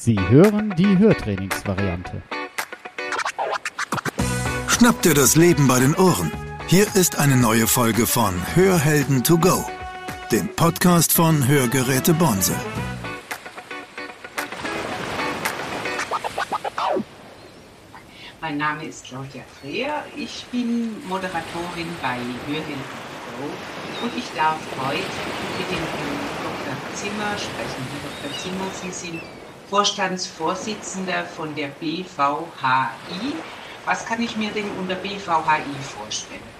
Sie hören die Hörtrainingsvariante. Schnappt dir das Leben bei den Ohren. Hier ist eine neue Folge von Hörhelden to go, dem Podcast von Hörgeräte Bonse. Mein Name ist Claudia Freer. Ich bin Moderatorin bei Hörhelden to go und ich darf heute mit dem Dr. Zimmer sprechen. Dr. Zimmer, Sie sind Vorstandsvorsitzender von der BVHI. Was kann ich mir denn unter BVHI vorstellen?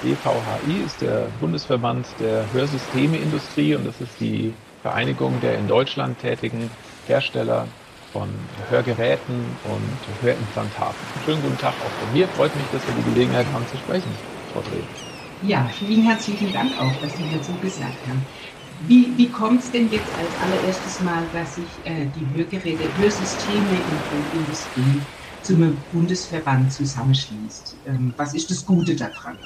BVHI ist der Bundesverband der Hörsystemeindustrie und das ist die Vereinigung der in Deutschland tätigen Hersteller von Hörgeräten und Hörimplantaten. Schönen guten Tag auch von mir. Freut mich, dass wir die Gelegenheit haben zu sprechen, Frau Dreh. Ja, vielen herzlichen Dank auch, dass Sie dazu gesagt haben. Wie, wie kommt es denn jetzt als allererstes Mal, dass sich äh, die Hörgeräte, Hörsysteme in der Industrie zum Bundesverband zusammenschließt? Ähm, was ist das Gute daran?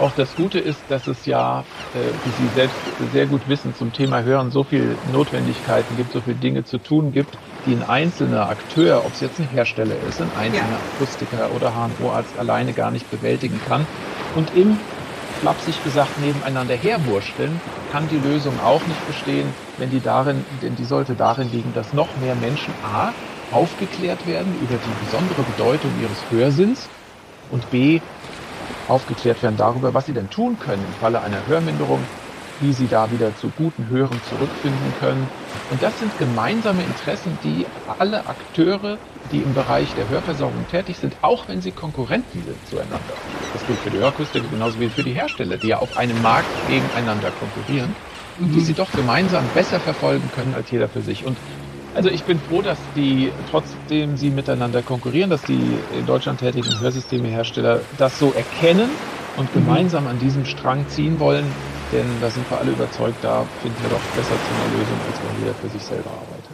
Auch das Gute ist, dass es ja, äh, wie Sie selbst sehr gut wissen, zum Thema Hören so viele Notwendigkeiten gibt, so viele Dinge zu tun gibt, die ein einzelner Akteur, ob es jetzt ein Hersteller ist, ein einzelner ja. Akustiker oder HNO-Arzt alleine gar nicht bewältigen kann. Und im flapsig gesagt nebeneinander herwurschteln, kann die Lösung auch nicht bestehen, wenn die darin, denn die sollte darin liegen, dass noch mehr Menschen A aufgeklärt werden über die besondere Bedeutung ihres Hörsinns und B aufgeklärt werden darüber, was sie denn tun können im Falle einer Hörminderung, wie sie da wieder zu guten Hören zurückfinden können. Und das sind gemeinsame Interessen, die alle Akteure, die im Bereich der Hörversorgung tätig sind, auch wenn sie Konkurrenten sind zueinander. Das gilt für die Hörkustiker genauso wie für die Hersteller, die ja auf einem Markt gegeneinander konkurrieren, mhm. die sie doch gemeinsam besser verfolgen können als jeder für sich. Und also ich bin froh, dass die, trotzdem sie miteinander konkurrieren, dass die in Deutschland tätigen Hörsystemehersteller das so erkennen und mhm. gemeinsam an diesem Strang ziehen wollen, denn da sind wir alle überzeugt, da finden wir doch besser zu einer Lösung, als wenn jeder für sich selber arbeitet.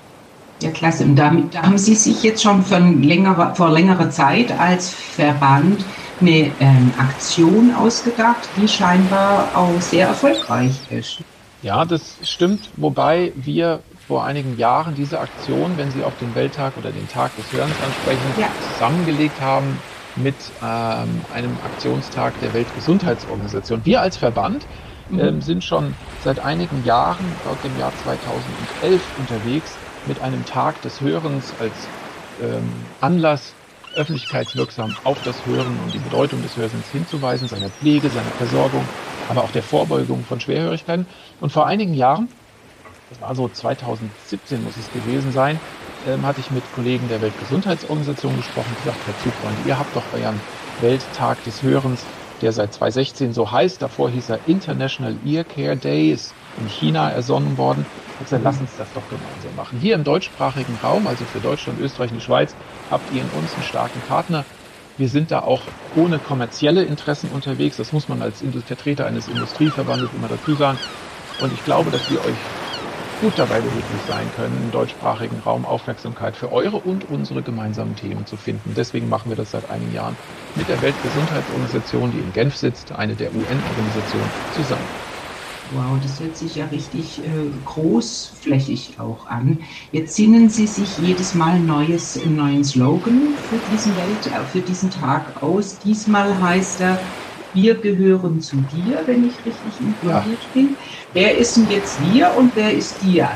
Ja, klasse. Und damit, da haben Sie sich jetzt schon von längerer, vor längerer Zeit als Verband eine ähm, Aktion ausgedacht, die scheinbar auch sehr erfolgreich ist. Ja, das stimmt, wobei wir vor einigen Jahren diese Aktion, wenn Sie auf den Welttag oder den Tag des Hörens ansprechen, ja. zusammengelegt haben mit ähm, einem Aktionstag der Weltgesundheitsorganisation. Wir als Verband mhm. ähm, sind schon seit einigen Jahren, laut dem Jahr 2011, unterwegs mit einem Tag des Hörens als ähm, Anlass öffentlichkeitswirksam auf das Hören und die Bedeutung des Hörens hinzuweisen, seiner Pflege, seiner Versorgung, aber auch der Vorbeugung von Schwerhörigkeiten. Und vor einigen Jahren das war so 2017 muss es gewesen sein, ähm, hatte ich mit Kollegen der Weltgesundheitsorganisation gesprochen gesagt, Herr Zugfreund, ihr habt doch euren Welttag des Hörens, der seit 2016 so heißt, davor hieß er International Ear Care Day, ist in China ersonnen worden. Ich gesagt, lass uns das doch gemeinsam machen. Hier im deutschsprachigen Raum, also für Deutschland, Österreich und die Schweiz, habt ihr in uns einen starken Partner. Wir sind da auch ohne kommerzielle Interessen unterwegs. Das muss man als Vertreter eines Industrieverbandes immer dazu sagen. Und ich glaube, dass wir euch gut dabei behilflich sein können, im deutschsprachigen Raum Aufmerksamkeit für eure und unsere gemeinsamen Themen zu finden. Deswegen machen wir das seit einigen Jahren mit der Weltgesundheitsorganisation, die in Genf sitzt, eine der UN-Organisationen, zusammen. Wow, das hört sich ja richtig äh, großflächig auch an. Jetzt sinnen Sie sich jedes Mal neues, einen neuen Slogan für diesen Welt, äh, für diesen Tag aus. Diesmal heißt er wir gehören zu dir, wenn ich richtig informiert ja. bin. Wer ist denn jetzt wir und wer ist dir?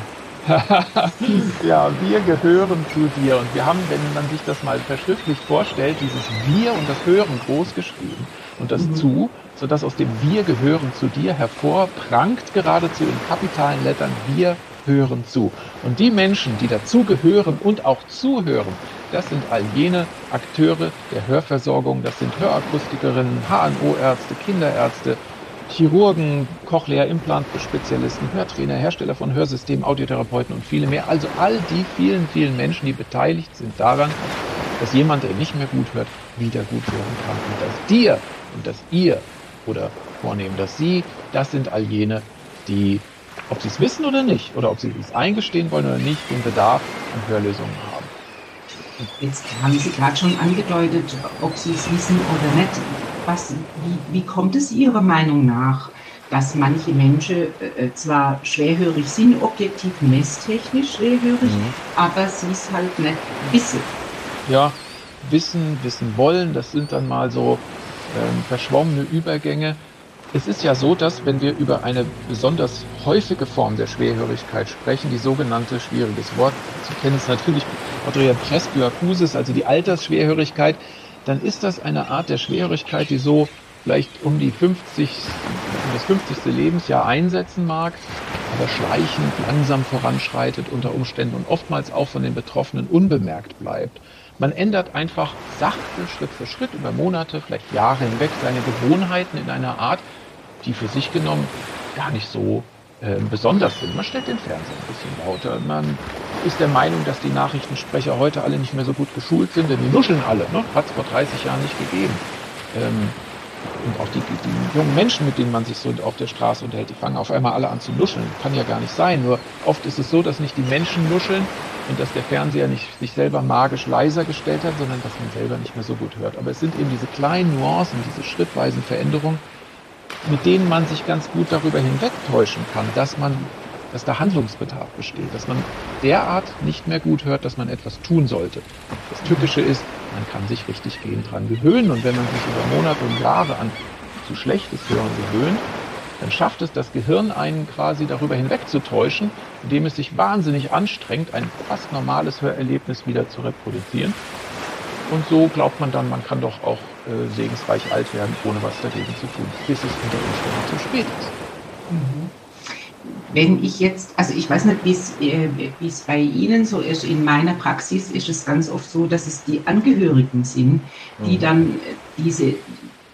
ja, wir gehören zu dir. Und wir haben, wenn man sich das mal verschriftlich vorstellt, dieses Wir und das Hören groß geschrieben und das mhm. zu, sodass aus dem Wir gehören zu dir hervorprangt geradezu in kapitalen Lettern Wir hören zu. Und die Menschen, die dazu gehören und auch zuhören, das sind all jene Akteure der Hörversorgung, das sind Hörakustikerinnen, HNO-Ärzte, Kinderärzte, Chirurgen, Cochlea-Implant-Spezialisten, Hörtrainer, Hersteller von Hörsystemen, Audiotherapeuten und viele mehr. Also all die vielen, vielen Menschen, die beteiligt sind daran, dass jemand, der nicht mehr gut hört, wieder gut hören kann. Und das dir und das ihr oder vornehmen, dass sie, das sind all jene, die ob sie es wissen oder nicht, oder ob sie es eingestehen wollen oder nicht, den Bedarf an Hörlösungen haben. Jetzt haben Sie gerade schon angedeutet, ob Sie es wissen oder nicht. Was, wie, wie kommt es Ihrer Meinung nach dass manche Menschen äh, zwar schwerhörig sind, objektiv messtechnisch schwerhörig, mhm. aber sie es halt nicht wissen. Ja, wissen, wissen wollen, das sind dann mal so ähm, verschwommene Übergänge. Es ist ja so, dass wenn wir über eine besonders häufige Form der Schwerhörigkeit sprechen, die sogenannte schwieriges Wort, Sie kennen es natürlich Adrian Presbyakusis, also die Altersschwerhörigkeit, dann ist das eine Art der Schwerhörigkeit, die so vielleicht um die 50, um das 50. Lebensjahr einsetzen mag, aber schleichend langsam voranschreitet unter Umständen und oftmals auch von den Betroffenen unbemerkt bleibt. Man ändert einfach sachte Schritt für Schritt über Monate, vielleicht Jahre hinweg seine Gewohnheiten in einer Art, die für sich genommen gar nicht so äh, besonders sind. Man stellt den Fernseher ein bisschen lauter. Man ist der Meinung, dass die Nachrichtensprecher heute alle nicht mehr so gut geschult sind, denn die nuscheln alle. Ne? Hat es vor 30 Jahren nicht gegeben. Ähm, und auch die, die, jungen Menschen, mit denen man sich so auf der Straße unterhält, die fangen auf einmal alle an zu nuscheln. Kann ja gar nicht sein. Nur oft ist es so, dass nicht die Menschen nuscheln und dass der Fernseher nicht sich selber magisch leiser gestellt hat, sondern dass man selber nicht mehr so gut hört. Aber es sind eben diese kleinen Nuancen, diese schrittweisen Veränderungen, mit denen man sich ganz gut darüber hinwegtäuschen kann, dass man, dass da Handlungsbedarf besteht, dass man derart nicht mehr gut hört, dass man etwas tun sollte. Das Tückische ist, man kann sich richtig gehend dran gewöhnen und wenn man sich über Monate und Jahre an zu schlechtes Hören gewöhnt, dann schafft es das Gehirn einen quasi darüber hinwegzutäuschen, indem es sich wahnsinnig anstrengt, ein fast normales Hörerlebnis wieder zu reproduzieren. Und so glaubt man dann, man kann doch auch äh, segensreich alt werden, ohne was dagegen zu tun, bis es unter Umständen zu spät ist. Mhm. Wenn ich jetzt, also ich weiß nicht, wie es äh, bei Ihnen so ist, in meiner Praxis ist es ganz oft so, dass es die Angehörigen sind, die mhm. dann äh, diese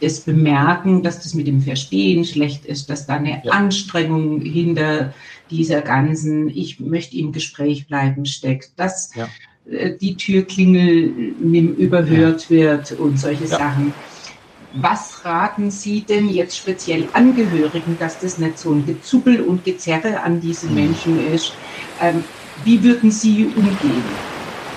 das bemerken, dass das mit dem Verstehen schlecht ist, dass da eine ja. Anstrengung hinter dieser ganzen, ich möchte im Gespräch bleiben, steckt, dass ja. Äh, die Türklingel überhört ja. wird und solche Sachen. Was raten Sie denn jetzt speziell Angehörigen, dass das nicht so ein Gezuppel und Gezerre an diesen mhm. Menschen ist? Ähm, wie würden Sie umgehen?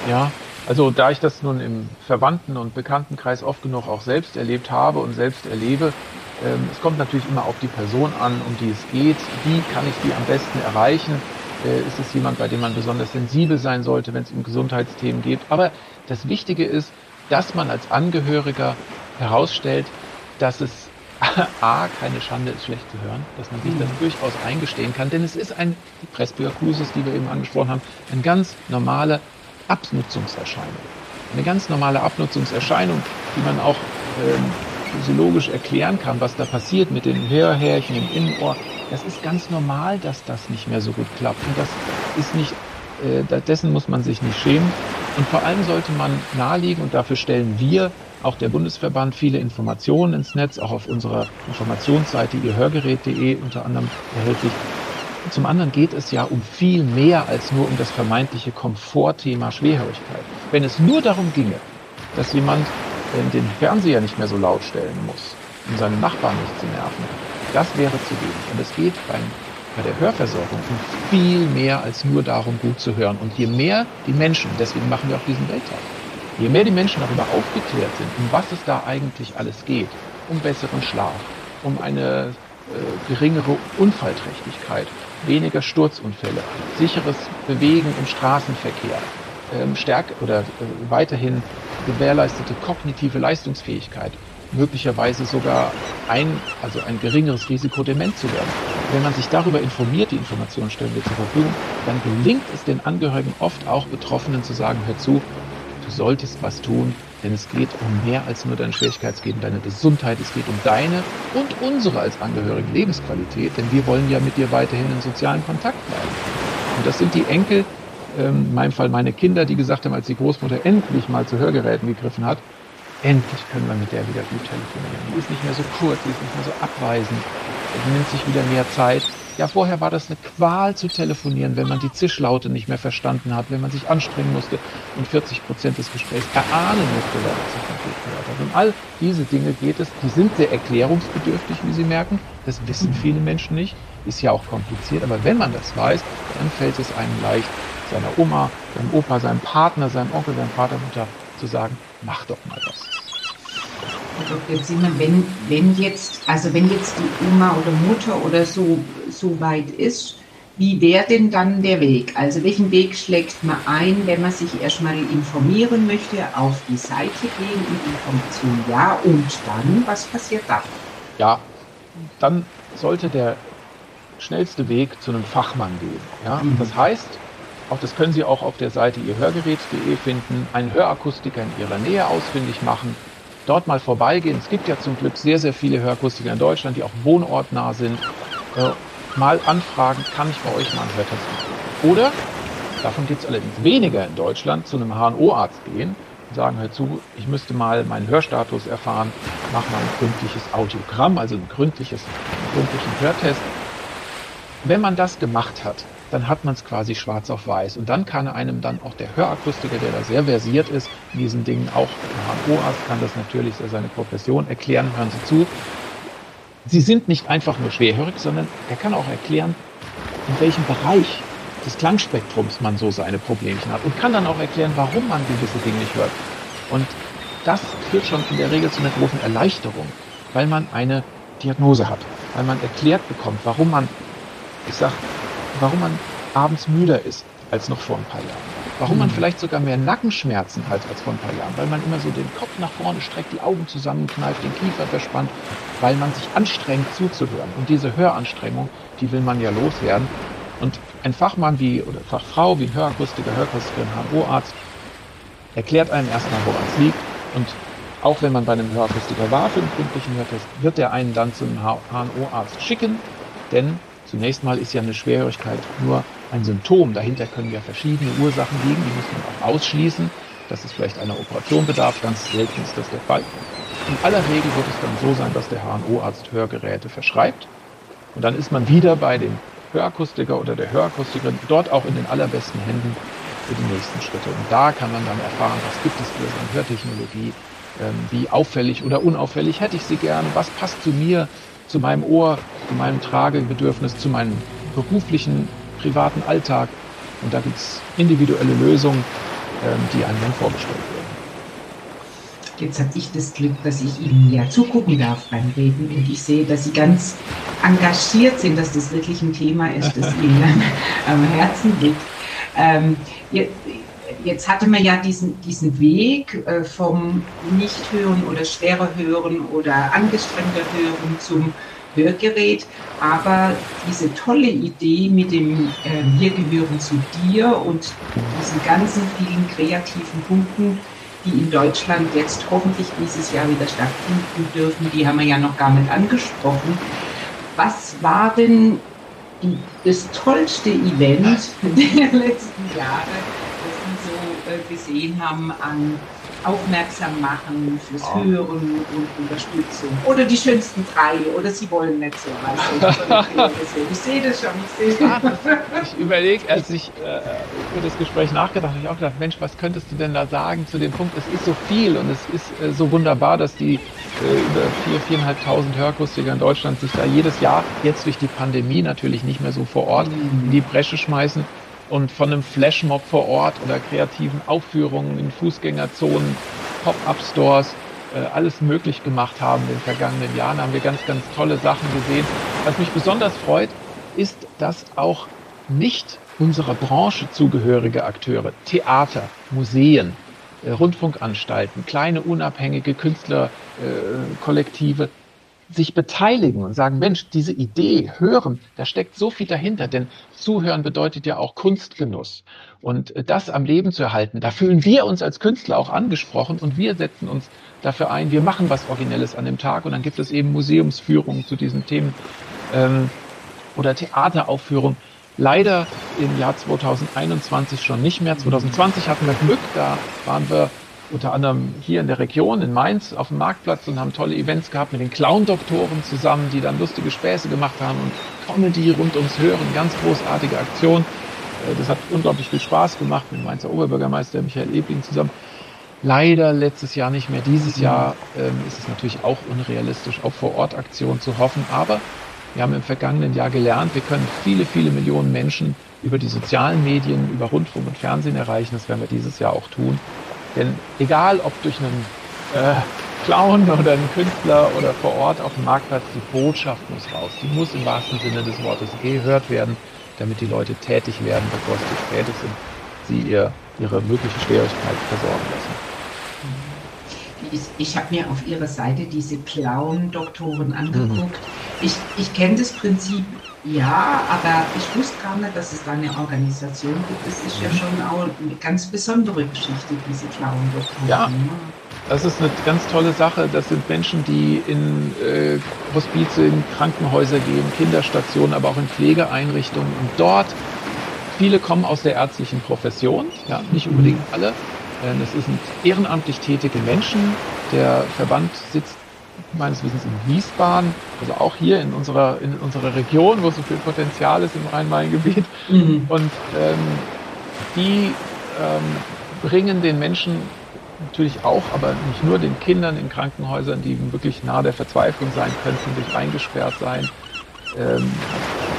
Ja, also da ich das nun im Verwandten- und Bekanntenkreis oft genug auch selbst erlebt habe und selbst erlebe, ähm, es kommt natürlich immer auf die Person an, um die es geht. Wie kann ich die am besten erreichen? Äh, ist es jemand, bei dem man besonders sensibel sein sollte, wenn es um Gesundheitsthemen geht? Aber das Wichtige ist, dass man als Angehöriger herausstellt, dass es A, keine Schande ist, schlecht zu hören, dass man sich das mhm. durchaus eingestehen kann, denn es ist ein, die Presbyakusis, die wir eben angesprochen haben, ein ganz normale Abnutzungserscheinung. Eine ganz normale Abnutzungserscheinung, die man auch ähm, physiologisch erklären kann, was da passiert mit den Hörhärchen im Innenohr. Das ist ganz normal, dass das nicht mehr so gut klappt. Und das ist nicht, äh, dessen muss man sich nicht schämen. Und vor allem sollte man nahelegen, und dafür stellen wir auch der Bundesverband viele Informationen ins Netz, auch auf unserer Informationsseite ihrhörgerät.de unter anderem erhältlich. Zum anderen geht es ja um viel mehr als nur um das vermeintliche Komfortthema Schwerhörigkeit. Wenn es nur darum ginge, dass jemand äh, den Fernseher nicht mehr so laut stellen muss, um seine Nachbarn nicht zu nerven, das wäre zu wenig. Und es geht beim, bei der Hörversorgung um viel mehr als nur darum, gut zu hören. Und je mehr die Menschen, deswegen machen wir auch diesen Welttag, Je mehr die Menschen darüber aufgeklärt sind, um was es da eigentlich alles geht, um besseren Schlaf, um eine äh, geringere Unfallträchtigkeit, weniger Sturzunfälle, sicheres Bewegen im Straßenverkehr, ähm, stärk oder äh, weiterhin gewährleistete kognitive Leistungsfähigkeit, möglicherweise sogar ein, also ein geringeres Risiko, dement zu werden. Wenn man sich darüber informiert, die Informationen stellen wir zur Verfügung, dann gelingt es den Angehörigen oft auch Betroffenen zu sagen, hör zu, du solltest was tun, denn es geht um mehr als nur deine Schwierigkeit, es geht um deine Gesundheit, es geht um deine und unsere als Angehörige Lebensqualität, denn wir wollen ja mit dir weiterhin in sozialen Kontakt bleiben. Und das sind die Enkel, ähm, in meinem Fall meine Kinder, die gesagt haben, als die Großmutter endlich mal zu Hörgeräten gegriffen hat, endlich können wir mit der wieder gut telefonieren. Die ist nicht mehr so kurz, die ist nicht mehr so abweisend, die nimmt sich wieder mehr Zeit. Ja, vorher war das eine Qual zu telefonieren, wenn man die Zischlaute nicht mehr verstanden hat, wenn man sich anstrengen musste und 40 Prozent des Gesprächs erahnen musste, wer das konkret gehört hat. Um all diese Dinge geht es. Die sind sehr erklärungsbedürftig, wie Sie merken. Das wissen viele Menschen nicht. Ist ja auch kompliziert. Aber wenn man das weiß, dann fällt es einem leicht, seiner Oma, seinem Opa, seinem Partner, seinem Onkel, seinem Vater, Mutter zu sagen, mach doch mal was. Herr Dr. Zimmer, wenn, wenn jetzt, also wenn jetzt die Oma oder Mutter oder so, so weit ist, wie wäre denn dann der Weg? Also welchen Weg schlägt man ein, wenn man sich erstmal informieren möchte, auf die Seite gehen und Information ja und dann, was passiert dann? Ja, dann sollte der schnellste Weg zu einem Fachmann gehen. Ja? Mhm. Das heißt, auch das können Sie auch auf der Seite ihrhörgerät.de finden, einen Hörakustiker in Ihrer Nähe ausfindig machen, dort mal vorbeigehen. Es gibt ja zum Glück sehr, sehr viele Hörakustiker in Deutschland, die auch wohnortnah sind. Äh, mal anfragen, kann ich bei euch mal einen Hörtest machen? Oder, davon gibt es allerdings weniger in Deutschland, zu einem HNO-Arzt gehen und sagen, hör zu, ich müsste mal meinen Hörstatus erfahren, mach mal ein gründliches Audiogramm, also ein gründliches, einen gründlichen Hörtest. Wenn man das gemacht hat, dann hat man es quasi schwarz auf weiß. Und dann kann einem dann auch der Hörakustiker, der da sehr versiert ist, in diesen Dingen auch ein HNO-Arzt kann das natürlich seine Profession erklären, hören Sie zu. Sie sind nicht einfach nur schwerhörig, sondern er kann auch erklären, in welchem Bereich des Klangspektrums man so seine Problemchen hat und kann dann auch erklären, warum man gewisse Dinge nicht hört. Und das führt schon in der Regel zu einer großen Erleichterung, weil man eine Diagnose hat, weil man erklärt bekommt, warum man, ich sag, warum man abends müder ist als noch vor ein paar Jahren. Warum man hm. vielleicht sogar mehr Nackenschmerzen hat als vor ein paar Jahren, weil man immer so den Kopf nach vorne streckt, die Augen zusammenkneift, den Kiefer verspannt, weil man sich anstrengt zuzuhören. Und diese Höranstrengung, die will man ja loswerden. Und ein Fachmann wie, oder Fachfrau wie ein Hörakustiker, Hörakustikerin, HNO-Arzt erklärt einem erstmal, woran es liegt. Und auch wenn man bei einem Hörakustiker war für den gründlichen Hörtest, wird er einen dann zum HNO-Arzt schicken, denn Zunächst mal ist ja eine Schwerhörigkeit nur ein Symptom. Dahinter können ja verschiedene Ursachen liegen, die muss man auch ausschließen. Dass es vielleicht einer Operation bedarf, ganz selten ist das der Fall. In aller Regel wird es dann so sein, dass der HNO-Arzt Hörgeräte verschreibt. Und dann ist man wieder bei dem Hörakustiker oder der Hörakustikerin, dort auch in den allerbesten Händen für die nächsten Schritte. Und da kann man dann erfahren, was gibt es für eine Hörtechnologie, ähm, wie auffällig oder unauffällig hätte ich sie gerne, was passt zu mir, zu meinem Ohr, zu meinem Tragebedürfnis, zu meinem beruflichen, privaten Alltag. Und da gibt es individuelle Lösungen, ähm, die einem dann vorgestellt werden. Jetzt habe ich das Glück, dass ich Ihnen ja zugucken darf beim Reden und ich sehe, dass Sie ganz engagiert sind, dass das wirklich ein Thema ist, das Ihnen am Herzen liegt. Ähm, jetzt hatte man ja diesen, diesen Weg äh, vom Nichthören oder schwerer Hören oder angestrengter Hören zum Hörgerät. Aber diese tolle Idee mit dem äh, Wir gehören zu dir und diesen ganzen vielen kreativen Punkten, die in Deutschland jetzt hoffentlich dieses Jahr wieder stattfinden dürfen, die haben wir ja noch gar nicht angesprochen. Was war denn das tollste Event der letzten Jahre? Äh, gesehen haben an aufmerksam machen fürs ja. Hören und Unterstützung. Oder die schönsten drei, oder sie wollen nicht so. Weißt ich sehe das schon, ich sehe das. Ich überlege, als ich äh, über das Gespräch nachgedacht habe, ich auch gedacht, Mensch, was könntest du denn da sagen zu dem Punkt? Es ist so viel und es ist äh, so wunderbar, dass die äh, über 4.000, 4.500 Hörakustiker in Deutschland sich da jedes Jahr, jetzt durch die Pandemie natürlich nicht mehr so vor Ort, mhm. in die Bresche schmeißen und von einem Flashmob vor Ort oder kreativen Aufführungen in Fußgängerzonen, Pop-up-Stores, äh, alles möglich gemacht haben in den vergangenen Jahren, haben wir ganz, ganz tolle Sachen gesehen. Was mich besonders freut, ist, dass auch nicht unserer Branche zugehörige Akteure, Theater, Museen, äh, Rundfunkanstalten, kleine unabhängige Künstlerkollektive sich beteiligen und sagen, Mensch, diese Idee, hören, da steckt so viel dahinter, denn zuhören bedeutet ja auch Kunstgenuss. Und äh, das am Leben zu erhalten, da fühlen wir uns als Künstler auch angesprochen und wir setzen uns dafür ein, wir machen was Originelles an dem Tag und dann gibt es eben Museumsführungen zu diesen Themen ähm, oder Theateraufführungen. Leider im Jahr 2021 schon nicht mehr. 2020 hatten wir Glück, da waren wir unter anderem hier in der Region, in Mainz, auf dem Marktplatz und haben tolle Events gehabt mit den Clown-Doktoren zusammen, die dann lustige Späße gemacht haben und Comedy rund ums Hören, ganz großartige Aktion. Äh, das hat unglaublich viel Spaß gemacht mit dem Mainzer Oberbürgermeister Michael Ebling zusammen. Leider letztes Jahr nicht mehr. Dieses Jahr ähm, ist es natürlich auch unrealistisch, auf Vor-Ort-Aktionen zu hoffen. Aber wir haben im vergangenen Jahr gelernt, wir können viele, viele Millionen Menschen über die sozialen Medien, über Rundfunk und Fernsehen erreichen. Das werden wir dieses Jahr auch tun. Denn egal, ob durch einen äh, Clown oder ein Künstler oder vor Ort auf dem Marktplatz, die Botschaft muss raus. Die muss im wahrsten Sinne des Wortes gehört werden, damit die Leute tätig werden, bevor es zu spät ist und sie ihr, ihre mögliche Schwierigkeit versorgen lassen. Ich, ich habe mir auf ihrer Seite diese Clown-Doktoren angeguckt. Mhm. Ich, ich kenne das Prinzip ja, aber ich wusste gar nicht, dass es da eine Organisation gibt. Das ist ja mhm. schon auch eine ganz besondere Geschichte, diese Clown-Doktoren. Ja. Das ist eine ganz tolle Sache. Das sind Menschen, die in äh, Hospize, in Krankenhäuser gehen, Kinderstationen, aber auch in Pflegeeinrichtungen. Und dort, viele kommen aus der ärztlichen Profession, ja, nicht unbedingt mhm. alle. Es sind ehrenamtlich tätige Menschen. Der Verband sitzt meines Wissens in Wiesbaden, also auch hier in unserer, in unserer Region, wo so viel Potenzial ist im Rhein-Main-Gebiet. Mhm. Und ähm, die ähm, bringen den Menschen natürlich auch, aber nicht nur den Kindern in Krankenhäusern, die wirklich nahe der Verzweiflung sein könnten, durch eingesperrt sein, ähm,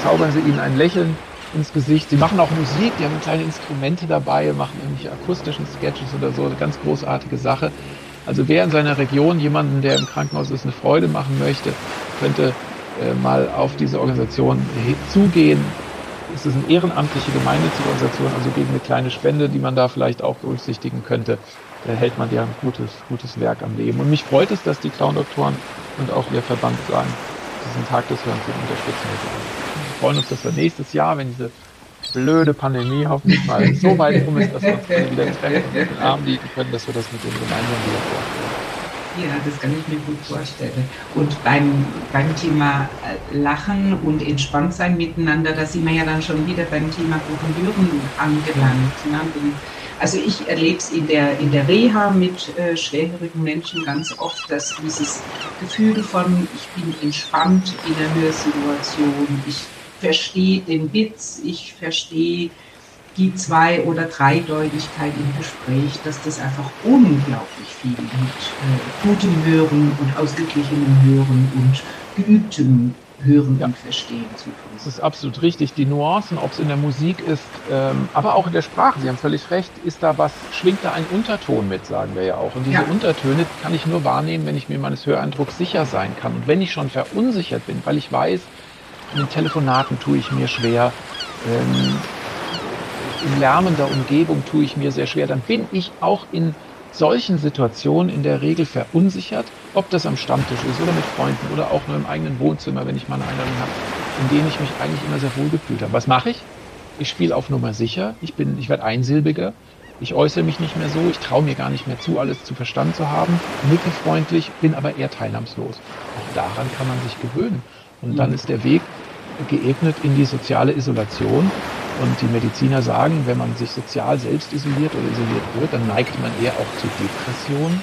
zaubern sie ihnen ein Lächeln ins Gesicht. Sie machen auch Musik, die haben kleine Instrumente dabei, machen irgendwelche akustischen Sketches oder so, eine ganz großartige Sache. Also wer in seiner Region jemanden, der im Krankenhaus ist, eine Freude machen möchte, könnte äh, mal auf diese Organisation zugehen. Es ist eine ehrenamtliche gemeinnützige Organisation, also gegen eine kleine Spende, die man da vielleicht auch berücksichtigen könnte, da hält man ja ein gutes, gutes Werk am Leben. Und mich freut es, dass die Clown-Doktoren und auch ihr Verband sagen, diesen Tag des Hörens unterstützen. Wir freuen uns, dass wir nächstes Jahr, wenn diese blöde Pandemie hoffentlich mal so weit rum ist, dass wir uns wieder treffen und den Arm liegen können, dass wir das mit dem gemeinsam wieder vorstellen. Ja, das kann ich mir gut vorstellen. Und beim, beim Thema äh, Lachen und entspannt sein miteinander, da sind wir ja dann schon wieder beim Thema Kuchenbüren angelangt. Ne? Also ich erlebe es in der, in der Reha mit äh, schwerhörigen Menschen ganz oft, dass dieses Gefühl von, ich bin entspannt in der Hörsituation, ich verstehe den Witz, ich verstehe die Zwei- oder Dreideutigkeit im Gespräch, dass das einfach unglaublich viel mit äh, gutem Hören und ausgeglichenem Hören und geübtem Hören ja. und Verstehen zu tun. Das ist absolut richtig. Die Nuancen, ob es in der Musik ist, ähm, aber auch in der Sprache, Sie haben völlig recht, ist da was, schwingt da ein Unterton mit, sagen wir ja auch. Und diese ja. Untertöne kann ich nur wahrnehmen, wenn ich mir meines Höreindrucks sicher sein kann. Und wenn ich schon verunsichert bin, weil ich weiß, den Telefonaten tue ich mir schwer. Ähm, in lärmender Umgebung tue ich mir sehr schwer. Dann bin ich auch in solchen Situationen in der Regel verunsichert, ob das am Stammtisch ist oder mit Freunden oder auch nur im eigenen Wohnzimmer, wenn ich mal eine Einladung habe, in denen ich mich eigentlich immer sehr wohl gefühlt habe. Was mache ich? Ich spiele auf Nummer sicher. Ich bin, ich werde einsilbiger. Ich äußere mich nicht mehr so. Ich traue mir gar nicht mehr zu, alles zu verstanden zu haben. Nicke freundlich, bin aber eher teilnahmslos. Auch daran kann man sich gewöhnen. Und dann mhm. ist der Weg geebnet in die soziale Isolation. Und die Mediziner sagen, wenn man sich sozial selbst isoliert oder isoliert wird, dann neigt man eher auch zu Depressionen.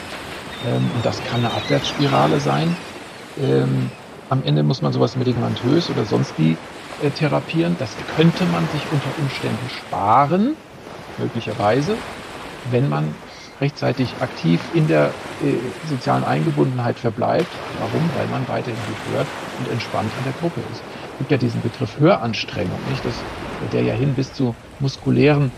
Ähm, und das kann eine Abwärtsspirale sein. Ähm, am Ende muss man sowas medikamentös oder sonst wie äh, therapieren. Das könnte man sich unter Umständen sparen, möglicherweise, wenn man rechtzeitig aktiv in der äh, sozialen Eingebundenheit verbleibt. Warum? Weil man weiterhin gut und entspannt in der Gruppe ist. Es gibt ja diesen Begriff Höranstrengung, nicht? Das, der ja hin bis zu muskulären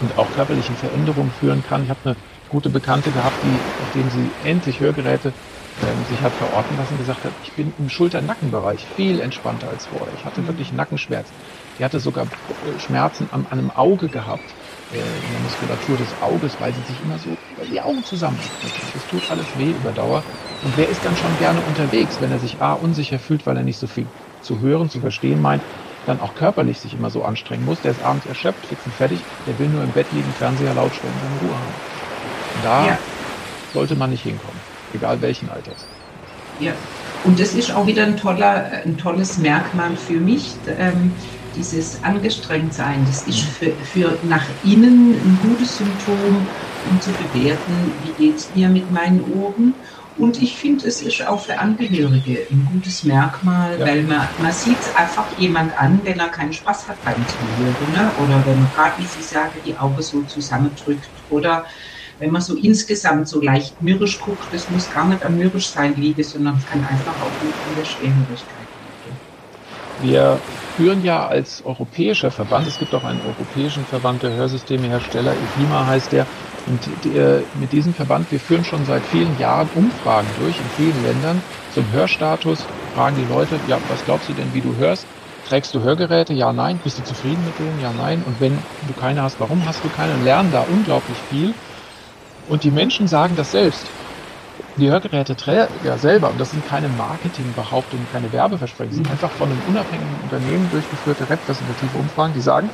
und auch körperlichen Veränderungen führen kann. Ich habe eine gute Bekannte gehabt, die, nachdem sie endlich Hörgeräte äh, sich hat verorten lassen, gesagt hat, ich bin im Schulter-Nackenbereich viel entspannter als vorher. Ich hatte wirklich Nackenschmerzen. Die hatte sogar äh, Schmerzen an, an einem Auge gehabt äh, in der Muskulatur des Auges, weil sie sich immer so die Augen zusammenknüpfen. Das tut alles weh über Dauer. Und wer ist dann schon gerne unterwegs, wenn er sich A, unsicher fühlt, weil er nicht so viel zu hören, zu verstehen meint, dann auch körperlich sich immer so anstrengen muss. Der ist abends erschöpft, fix und fertig, der will nur im Bett liegen, Fernseher laut stellen, seine Ruhe haben. Und da ja. sollte man nicht hinkommen, egal welchen Alters. Ja, und das ist auch wieder ein, toller, ein tolles Merkmal für mich. Ähm, dieses Angestrengtsein, das ist für, für nach innen ein gutes Symptom, um zu bewerten, wie geht es mir mit meinen Ohren. Und ich finde, es ist auch für Angehörige ein gutes Merkmal, ja. weil man, man sieht einfach jemand an, wenn er keinen Spaß hat beim Zuhören. Ne? Oder wenn man gerade, wie Sie sagen, die Augen so zusammendrückt. Oder wenn man so insgesamt so leicht mürrisch guckt, das muss gar nicht am mürrisch sein liegen, sondern es kann einfach auch nicht an der Schwerhörigkeit. Wir führen ja als europäischer Verband, es gibt auch einen europäischen Verband der Hörsystemehersteller, EFIMA heißt der, Und äh, mit diesem Verband, wir führen schon seit vielen Jahren Umfragen durch in vielen Ländern zum Hörstatus, fragen die Leute, ja, was glaubst du denn, wie du hörst? Trägst du Hörgeräte? Ja, nein. Bist du zufrieden mit denen? Ja, nein. Und wenn du keine hast, warum hast du keine? Lernen da unglaublich viel. Und die Menschen sagen das selbst. Die Hörgeräteträger selber, und das sind keine Marketingbehauptungen, keine Werbeversprechen, sind einfach von einem unabhängigen Unternehmen durchgeführte repräsentative Umfragen, die sagen,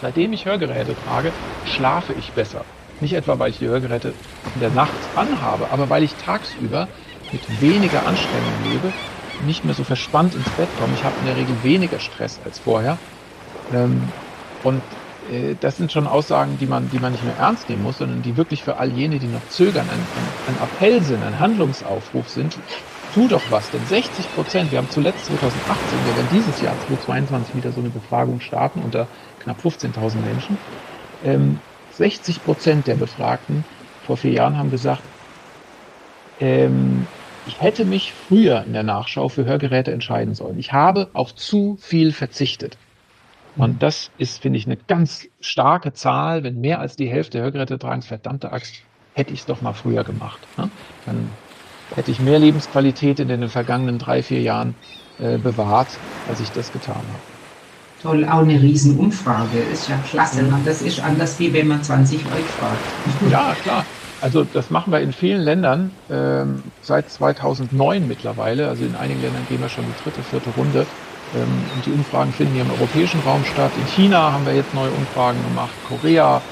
seitdem ich Hörgeräte trage, schlafe ich besser. Nicht etwa, weil ich die Hörgeräte in der Nacht anhabe, aber weil ich tagsüber mit weniger Anstrengung lebe, nicht mehr so verspannt ins Bett komme. Ich habe in der Regel weniger Stress als vorher. Ähm, und das sind schon Aussagen, die man, die man nicht mehr ernst nehmen muss, sondern die wirklich für all jene, die noch zögern, ein, ein, ein Appell sind, ein Handlungsaufruf sind. Tu doch was, denn 60 Prozent, wir haben zuletzt 2018, wir werden dieses Jahr 2022 wieder so eine Befragung starten unter knapp 15.000 Menschen. Ähm, 60 Prozent der Befragten vor vier Jahren haben gesagt, ähm, ich hätte mich früher in der Nachschau für Hörgeräte entscheiden sollen. Ich habe auf zu viel verzichtet. Und das ist, finde ich, eine ganz starke Zahl. Wenn mehr als die Hälfte Hörgeräte tragen, verdammte Axt, hätte ich es doch mal früher gemacht. Ne? Dann hätte ich mehr Lebensqualität in den vergangenen drei, vier Jahren äh, bewahrt, als ich das getan habe. Toll, auch eine Riesenumfrage. Ist ja klasse. Mhm. Das ist anders, wie wenn man 20 Leute fragt. Ja, klar. Also das machen wir in vielen Ländern ähm, seit 2009 mittlerweile. Also in einigen Ländern gehen wir schon die dritte, vierte Runde. Ähm, und die Umfragen finden hier im europäischen Raum statt. In China haben wir jetzt neue Umfragen gemacht, Korea,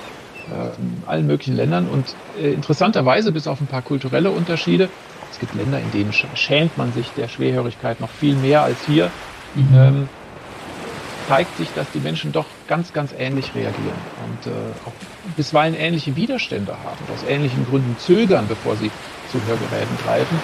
äh, in allen möglichen Ländern. Und äh, interessanterweise, bis auf ein paar kulturelle Unterschiede, es gibt Länder, in denen schämt man sich der Schwerhörigkeit noch viel mehr als hier. Mhm. Ähm, zeigt sich, dass die Menschen doch ganz, ganz ähnlich reagieren und äh, auch bisweilen ähnliche Widerstände haben, aus ähnlichen Gründen zögern, bevor sie zu Hörgeräten greifen.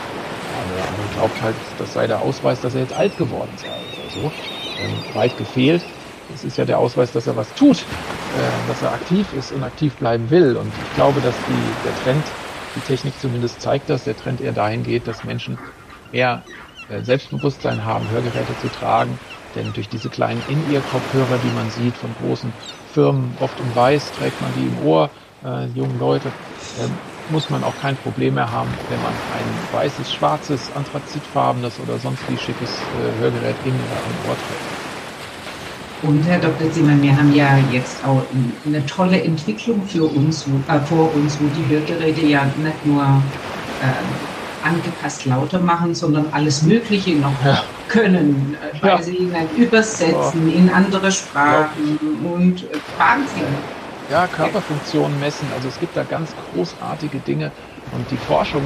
Der andere glaubt halt, das sei der Ausweis, dass er jetzt alt geworden sei so. Ähm, weit gefehlt. Es ist ja der Ausweis, dass er was tut, äh, dass er aktiv ist und aktiv bleiben will. Und ich glaube, dass die, der Trend, die Technik zumindest zeigt das, der Trend eher dahin geht, dass Menschen mehr äh, Selbstbewusstsein haben, Hörgeräte zu tragen, denn durch diese kleinen In-Ear-Kopfhörer, die man sieht von großen Firmen, oft in weiß, trägt man die im Ohr, äh, junge Leute, äh, muss man auch kein Problem mehr haben, wenn man ein weißes, schwarzes, anthrazitfarbenes oder sonst wie schickes äh, Hörgerät in oder am Ohr trägt. Und Herr Dr. Zimmermann, wir haben ja jetzt auch eine tolle Entwicklung für uns, äh, vor uns, wo die Hörgeräte ja nicht nur äh, angepasst lauter machen, sondern alles Mögliche noch ja. können, äh, weil ja. sie ihn übersetzen in andere Sprachen ja. und äh, Wahnsinn. Ja, Körperfunktionen messen. Also es gibt da ganz großartige Dinge. Und die Forschung,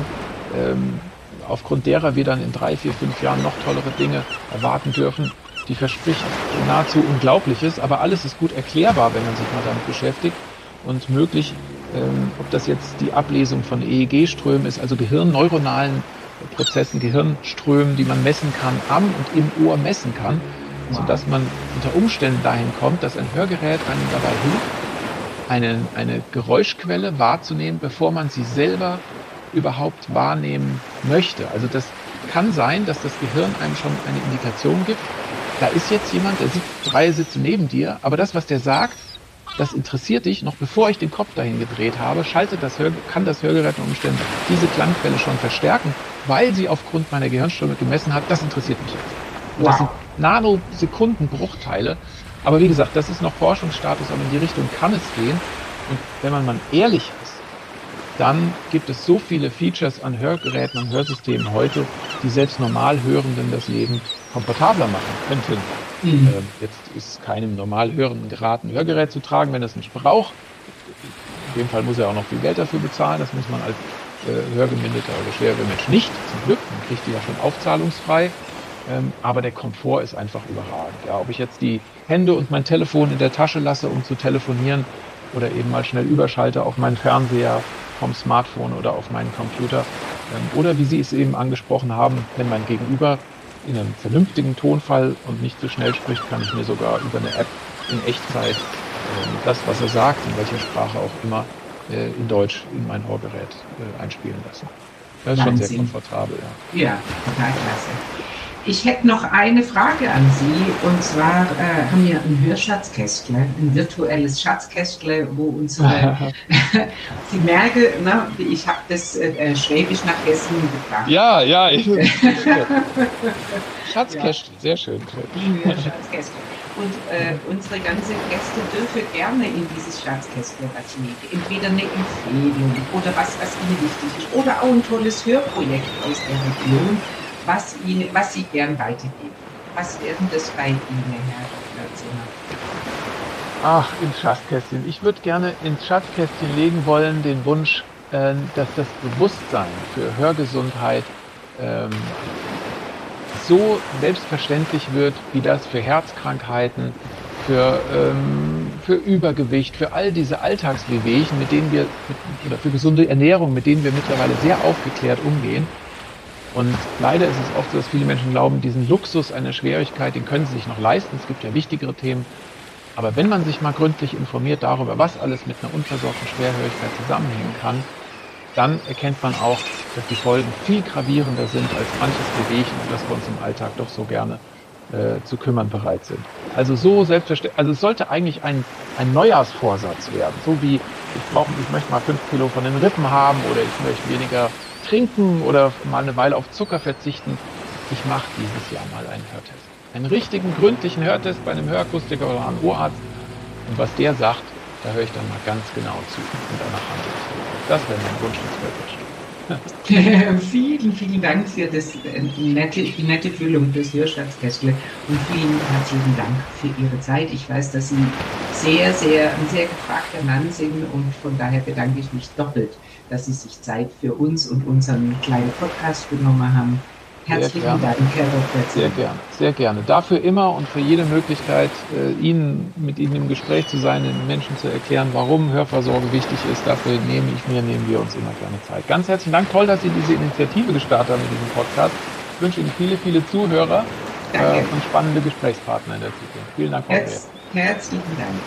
ähm, aufgrund derer wir dann in drei, vier, fünf Jahren noch tollere Dinge erwarten dürfen, die verspricht nahezu Unglaubliches, aber alles ist gut erklärbar, wenn man sich mal damit beschäftigt. Und möglich ähm, ob das jetzt die Ablesung von EEG-Strömen ist, also gehirnneuronalen Prozessen, Gehirnströmen, die man messen kann, am und im Ohr messen kann, sodass man unter Umständen dahin kommt, dass ein Hörgerät einem dabei hilft, eine, eine Geräuschquelle wahrzunehmen, bevor man sie selber überhaupt wahrnehmen möchte. Also das kann sein, dass das Gehirn einem schon eine Indikation gibt. Da ist jetzt jemand, der sitzt drei Sitze neben dir, aber das, was der sagt, das interessiert dich, noch bevor ich den Kopf dahin gedreht habe, schaltet das Hör kann das Hörgerät unter Umständen diese Klangquelle schon verstärken, weil sie aufgrund meiner Gehirnströme gemessen hat, das interessiert mich jetzt. Und das sind Nanosekundenbruchteile. Aber wie gesagt, das ist noch Forschungsstatus, aber in die Richtung kann es gehen. Und wenn man mal ehrlich ist, dann gibt es so viele Features an Hörgeräten, an Hörsystemen heute, die selbst Normalhörenden das Leben komfortabler machen könnten. Mhm. Ähm, jetzt ist keinem normal Hörenden geraten, Hörgerät zu tragen, wenn er es nicht braucht. In dem Fall muss er auch noch viel Geld dafür bezahlen. Das muss man als äh, hörgemindeter oder schwerer Mensch nicht, zum Glück. Man kriegt die ja schon aufzahlungsfrei. Ähm, aber der Komfort ist einfach überragend. Ja, ob ich jetzt die Hände und mein Telefon in der Tasche lasse, um zu telefonieren, oder eben mal schnell überschalte auf meinen Fernseher vom Smartphone oder auf meinen Computer. Ähm, oder wie Sie es eben angesprochen haben, wenn mein Gegenüber in einem vernünftigen Tonfall und nicht zu so schnell spricht, kann ich mir sogar über eine App in Echtzeit äh, das, was er sagt, in welcher Sprache auch immer, äh, in Deutsch in mein Hörgerät äh, einspielen lassen. Das ist Wahnsinn. schon sehr komfortabel, ja. Ja, total klasse. Ich hätte noch eine Frage an Sie und zwar äh, haben wir ein Hörschatzkästle, ein virtuelles Schatzkästle, wo unsere, Sie merken, ne, ich habe das äh, Schwäbisch nach Hessen gebracht. Ja, ja. Ich, Schatzkästle, ja. sehr schön. Schatzkästle. Und äh, unsere ganzen Gäste dürfen gerne in dieses Schatzkästle was legen. Entweder eine Empfehlung oder was, was ihnen wichtig ist. Oder auch ein tolles Hörprojekt aus der Region was, Ihnen, was Sie gern weitergeben. Was werden das bei Ihnen, Herr Dr. Zimmer? Ach, ins Schatzkästchen. Ich würde gerne ins Schatzkästchen legen wollen den Wunsch, äh, dass das Bewusstsein für Hörgesundheit ähm, so selbstverständlich wird, wie das für Herzkrankheiten, für, ähm, für Übergewicht, für all diese Alltagswehwehchen, mit denen wir, oder für gesunde Ernährung, mit denen wir mittlerweile sehr aufgeklärt umgehen. Und leider ist es oft so, dass viele Menschen glauben, diesen Luxus einer Schwierigkeit, den können sie sich noch leisten. Es gibt ja wichtigere Themen. Aber wenn man sich mal gründlich informiert darüber, was alles mit einer unversorgten Schwerhörigkeit zusammenhängen kann, dann erkennt man auch, dass die Folgen viel gravierender sind als manches Bewegen, um das wir uns im Alltag doch so gerne äh, zu kümmern bereit sind. Also so selbstverständlich, also es sollte eigentlich ein, ein Neujahrsvorsatz werden, so wie ich brauche, ich möchte mal fünf Kilo von den Rippen haben oder ich möchte weniger trinken oder mal eine Weile auf Zucker verzichten. Ich mache dieses Jahr mal einen Hörtest. Einen richtigen, gründlichen Hörtest bei einem Hörakustiker oder einem Ohrarzt. Und was der sagt, da höre ich dann mal ganz genau zu und danach handle ich. Das wäre mein Wunsch ins vielen, vielen Dank für das äh, nette, die nette Füllung des Hörschatzkästle und vielen herzlichen Dank für Ihre Zeit. Ich weiß, dass Sie sehr, sehr, ein sehr gefragter Mann sind und von daher bedanke ich mich doppelt dass Sie sich Zeit für uns und unseren kleinen Podcast genommen haben. Herzlichen Dank, Herr Dr. Sehr gerne, sehr gerne. Dafür immer und für jede Möglichkeit, äh, Ihnen, mit Ihnen im Gespräch zu sein, den Menschen zu erklären, warum Hörversorgung wichtig ist. Dafür nehme ich mir, nehmen wir uns immer gerne Zeit. Ganz herzlichen Dank. Toll, dass Sie diese Initiative gestartet haben mit diesem Podcast. Ich wünsche Ihnen viele, viele Zuhörer äh, und spannende Gesprächspartner in der Zukunft. Vielen Dank, Frau Herz, Herzlichen Dank.